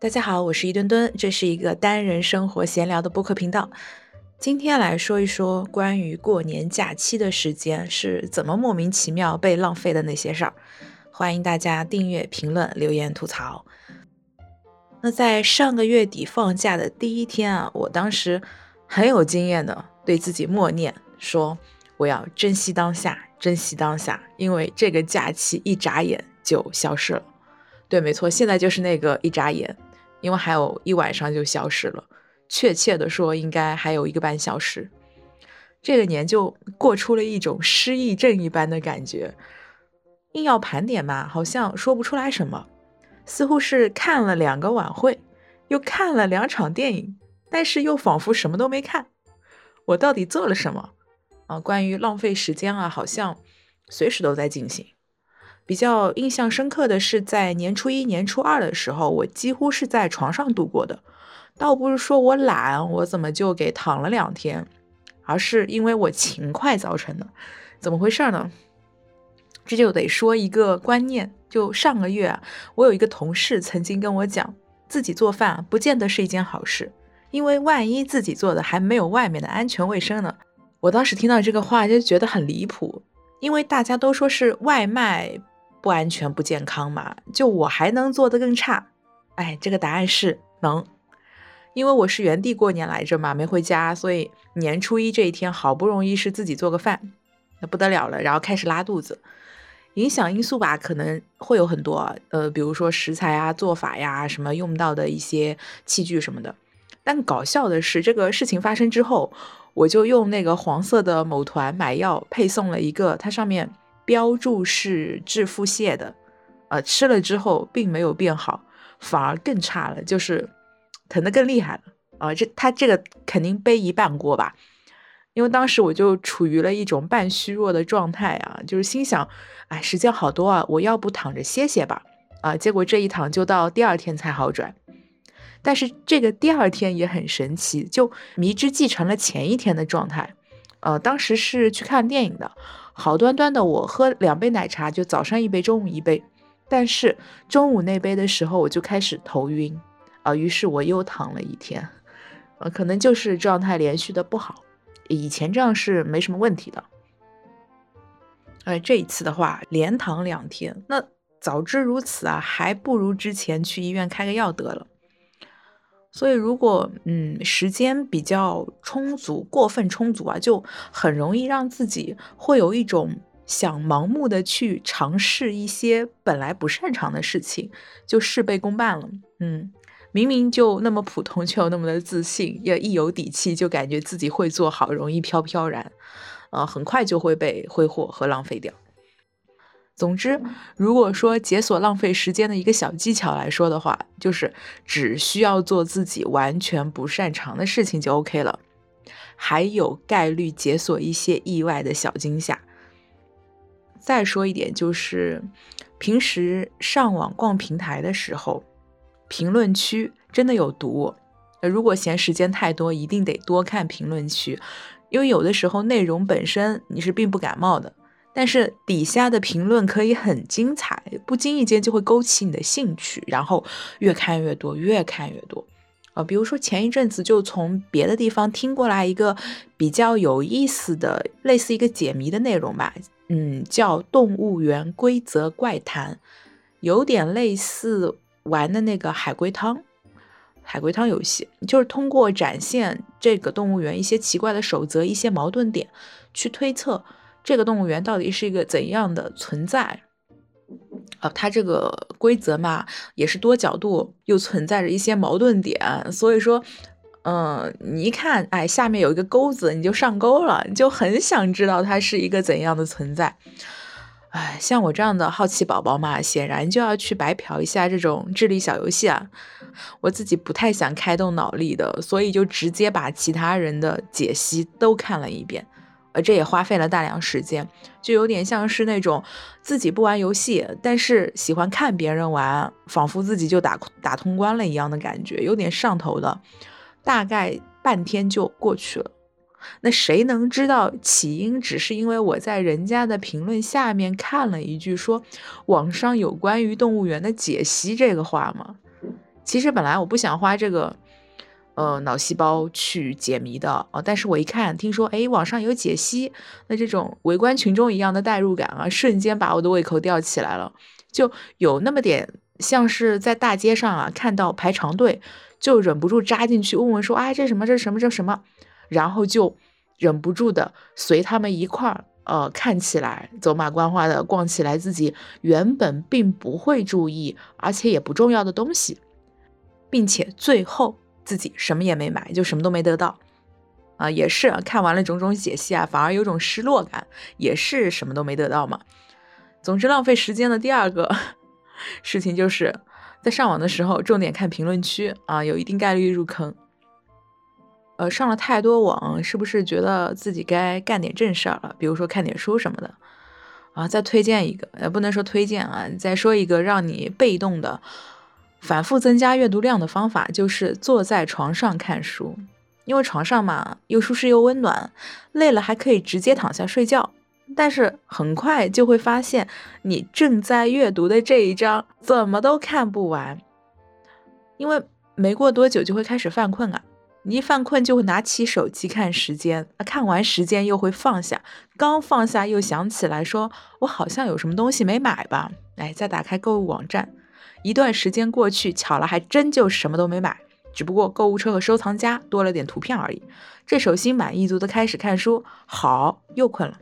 大家好，我是一墩墩，这是一个单人生活闲聊的播客频道。今天来说一说关于过年假期的时间是怎么莫名其妙被浪费的那些事儿。欢迎大家订阅、评论、留言、吐槽。那在上个月底放假的第一天啊，我当时很有经验的对自己默念说：“我要珍惜当下，珍惜当下，因为这个假期一眨眼就消失了。”对，没错，现在就是那个一眨眼。因为还有一晚上就消失了，确切的说，应该还有一个半小时。这个年就过出了一种失忆症一般的感觉。硬要盘点嘛，好像说不出来什么，似乎是看了两个晚会，又看了两场电影，但是又仿佛什么都没看。我到底做了什么？啊，关于浪费时间啊，好像随时都在进行。比较印象深刻的是，在年初一、年初二的时候，我几乎是在床上度过的。倒不是说我懒，我怎么就给躺了两天，而是因为我勤快造成的。怎么回事呢？这就得说一个观念。就上个月，我有一个同事曾经跟我讲，自己做饭不见得是一件好事，因为万一自己做的还没有外面的安全卫生呢。我当时听到这个话就觉得很离谱，因为大家都说是外卖。不安全不健康嘛？就我还能做得更差？哎，这个答案是能，因为我是原地过年来着嘛，没回家，所以年初一这一天好不容易是自己做个饭，那不得了了，然后开始拉肚子。影响因素吧，可能会有很多，呃，比如说食材啊、做法呀、什么用到的一些器具什么的。但搞笑的是，这个事情发生之后，我就用那个黄色的某团买药配送了一个，它上面。标注是治腹泻的，呃，吃了之后并没有变好，反而更差了，就是疼得更厉害了啊！这他这个肯定背一半锅吧，因为当时我就处于了一种半虚弱的状态啊，就是心想，哎，时间好多啊，我要不躺着歇歇吧？啊，结果这一躺就到第二天才好转，但是这个第二天也很神奇，就迷之继承了前一天的状态，呃，当时是去看电影的。好端端的，我喝两杯奶茶，就早上一杯，中午一杯。但是中午那杯的时候，我就开始头晕啊，于是我又躺了一天。呃，可能就是状态连续的不好，以前这样是没什么问题的。哎，这一次的话，连躺两天，那早知如此啊，还不如之前去医院开个药得了。所以，如果嗯时间比较充足，过分充足啊，就很容易让自己会有一种想盲目的去尝试一些本来不擅长的事情，就事倍功半了。嗯，明明就那么普通，却又那么的自信，也一有底气，就感觉自己会做好，容易飘飘然，呃，很快就会被挥霍和浪费掉。总之，如果说解锁浪费时间的一个小技巧来说的话，就是只需要做自己完全不擅长的事情就 OK 了，还有概率解锁一些意外的小惊吓。再说一点，就是平时上网逛平台的时候，评论区真的有毒。如果嫌时间太多，一定得多看评论区，因为有的时候内容本身你是并不感冒的。但是底下的评论可以很精彩，不经意间就会勾起你的兴趣，然后越看越多，越看越多。啊，比如说前一阵子就从别的地方听过来一个比较有意思的，类似一个解谜的内容吧，嗯，叫《动物园规则怪谈》，有点类似玩的那个海龟汤，海龟汤游戏，就是通过展现这个动物园一些奇怪的守则、一些矛盾点，去推测。这个动物园到底是一个怎样的存在？啊，它这个规则嘛，也是多角度，又存在着一些矛盾点，所以说，嗯，你一看，哎，下面有一个钩子，你就上钩了，你就很想知道它是一个怎样的存在。哎，像我这样的好奇宝宝嘛，显然就要去白嫖一下这种智力小游戏啊。我自己不太想开动脑力的，所以就直接把其他人的解析都看了一遍。呃，这也花费了大量时间，就有点像是那种自己不玩游戏，但是喜欢看别人玩，仿佛自己就打打通关了一样的感觉，有点上头的。大概半天就过去了。那谁能知道起因只是因为我在人家的评论下面看了一句说网上有关于动物园的解析这个话吗？其实本来我不想花这个。呃，脑细胞去解谜的。啊，但是我一看，听说哎，网上有解析，那这种围观群众一样的代入感啊，瞬间把我的胃口吊起来了，就有那么点像是在大街上啊看到排长队，就忍不住扎进去问问说啊，这什么这什么这什么，然后就忍不住的随他们一块儿呃看起来走马观花的逛起来自己原本并不会注意而且也不重要的东西，并且最后。自己什么也没买，就什么都没得到，啊，也是看完了种种解析啊，反而有种失落感，也是什么都没得到嘛。总之，浪费时间的第二个 事情就是在上网的时候，重点看评论区啊，有一定概率入坑。呃，上了太多网，是不是觉得自己该干点正事儿了？比如说看点书什么的啊。再推荐一个，呃，不能说推荐啊，再说一个让你被动的。反复增加阅读量的方法就是坐在床上看书，因为床上嘛又舒适又温暖，累了还可以直接躺下睡觉。但是很快就会发现，你正在阅读的这一章怎么都看不完，因为没过多久就会开始犯困啊。你一犯困就会拿起手机看时间，看完时间又会放下，刚放下又想起来说，我好像有什么东西没买吧？哎，再打开购物网站。一段时间过去，巧了，还真就什么都没买，只不过购物车和收藏夹多了点图片而已。这手心满意足的开始看书，好，又困了，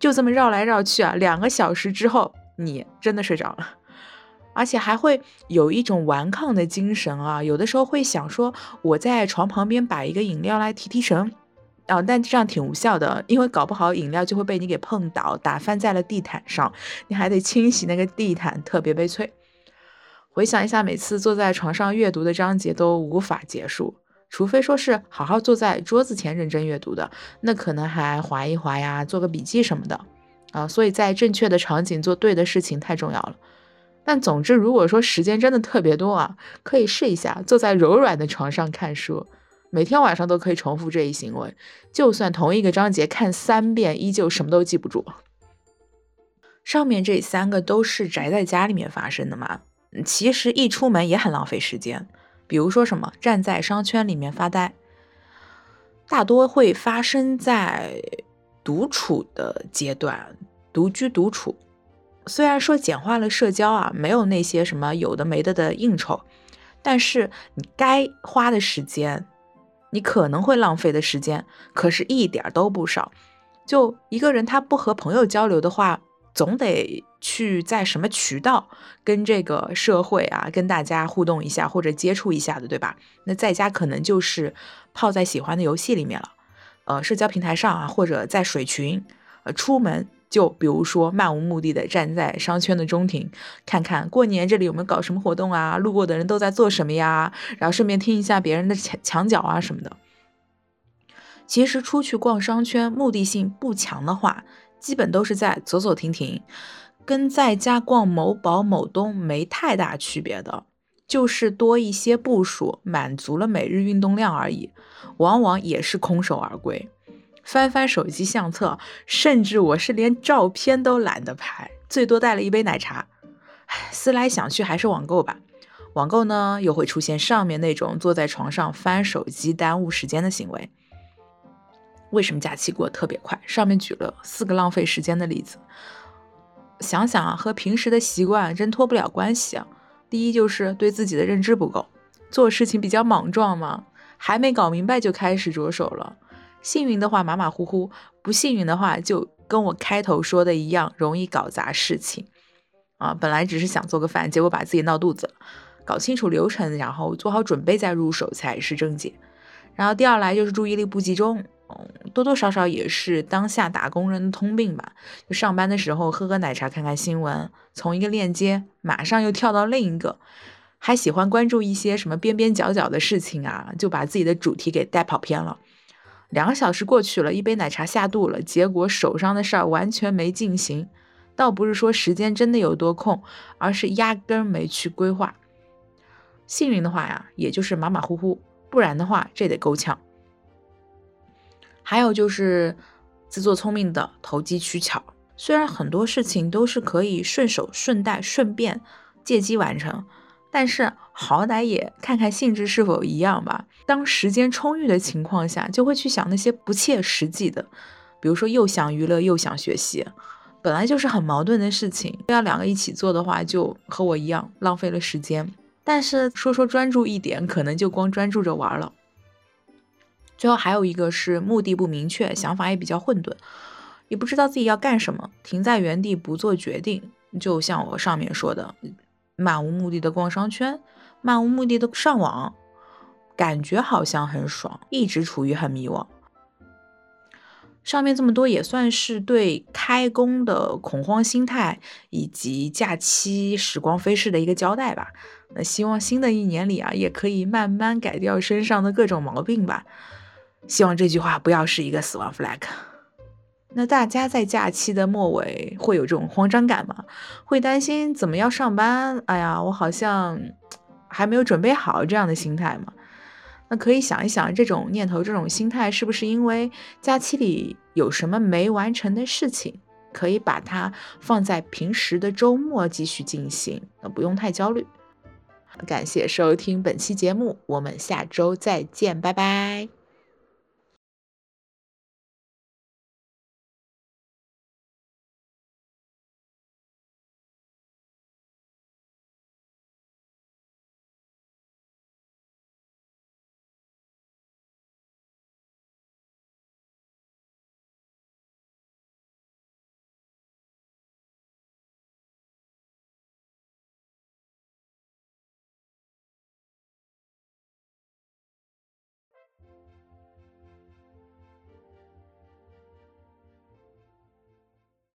就这么绕来绕去啊，两个小时之后，你真的睡着了，而且还会有一种顽抗的精神啊，有的时候会想说，我在床旁边摆一个饮料来提提神，啊，但这样挺无效的，因为搞不好饮料就会被你给碰倒，打翻在了地毯上，你还得清洗那个地毯，特别悲催。回想一下，每次坐在床上阅读的章节都无法结束，除非说是好好坐在桌子前认真阅读的，那可能还划一划呀，做个笔记什么的啊。所以在正确的场景做对的事情太重要了。但总之，如果说时间真的特别多啊，可以试一下坐在柔软的床上看书，每天晚上都可以重复这一行为，就算同一个章节看三遍，依旧什么都记不住。上面这三个都是宅在家里面发生的吗？其实一出门也很浪费时间，比如说什么站在商圈里面发呆，大多会发生在独处的阶段，独居独处。虽然说简化了社交啊，没有那些什么有的没的的应酬，但是你该花的时间，你可能会浪费的时间，可是一点都不少。就一个人他不和朋友交流的话。总得去在什么渠道跟这个社会啊，跟大家互动一下或者接触一下的，对吧？那在家可能就是泡在喜欢的游戏里面了，呃，社交平台上啊，或者在水群，呃，出门就比如说漫无目的的站在商圈的中庭，看看过年这里有没有搞什么活动啊，路过的人都在做什么呀，然后顺便听一下别人的墙墙角啊什么的。其实出去逛商圈，目的性不强的话。基本都是在走走停停，跟在家逛某宝、某东没太大区别的，就是多一些步数，满足了每日运动量而已，往往也是空手而归。翻翻手机相册，甚至我是连照片都懒得拍，最多带了一杯奶茶。思来想去，还是网购吧。网购呢，又会出现上面那种坐在床上翻手机耽误时间的行为。为什么假期过得特别快？上面举了四个浪费时间的例子，想想啊，和平时的习惯真脱不了关系啊。第一就是对自己的认知不够，做事情比较莽撞嘛，还没搞明白就开始着手了。幸运的话马马虎虎，不幸运的话就跟我开头说的一样，容易搞砸事情啊。本来只是想做个饭，结果把自己闹肚子。搞清楚流程，然后做好准备再入手才是正解。然后第二来就是注意力不集中。多多少少也是当下打工人的通病吧。就上班的时候喝喝奶茶，看看新闻，从一个链接马上又跳到另一个，还喜欢关注一些什么边边角角的事情啊，就把自己的主题给带跑偏了。两个小时过去了，一杯奶茶下肚了，结果手上的事儿完全没进行。倒不是说时间真的有多空，而是压根没去规划。幸运的话呀，也就是马马虎虎，不然的话这得够呛。还有就是自作聪明的投机取巧，虽然很多事情都是可以顺手顺带顺便借机完成，但是好歹也看看性质是否一样吧。当时间充裕的情况下，就会去想那些不切实际的，比如说又想娱乐又想学习，本来就是很矛盾的事情。要两个一起做的话，就和我一样浪费了时间。但是说说专注一点，可能就光专注着玩了。最后还有一个是目的不明确，想法也比较混沌，也不知道自己要干什么，停在原地不做决定。就像我上面说的，漫无目的的逛商圈，漫无目的的上网，感觉好像很爽，一直处于很迷惘。上面这么多也算是对开工的恐慌心态以及假期时光飞逝的一个交代吧。那希望新的一年里啊，也可以慢慢改掉身上的各种毛病吧。希望这句话不要是一个死亡 flag。那大家在假期的末尾会有这种慌张感吗？会担心怎么要上班？哎呀，我好像还没有准备好这样的心态吗？那可以想一想，这种念头、这种心态是不是因为假期里有什么没完成的事情，可以把它放在平时的周末继续进行？那不用太焦虑。感谢收听本期节目，我们下周再见，拜拜。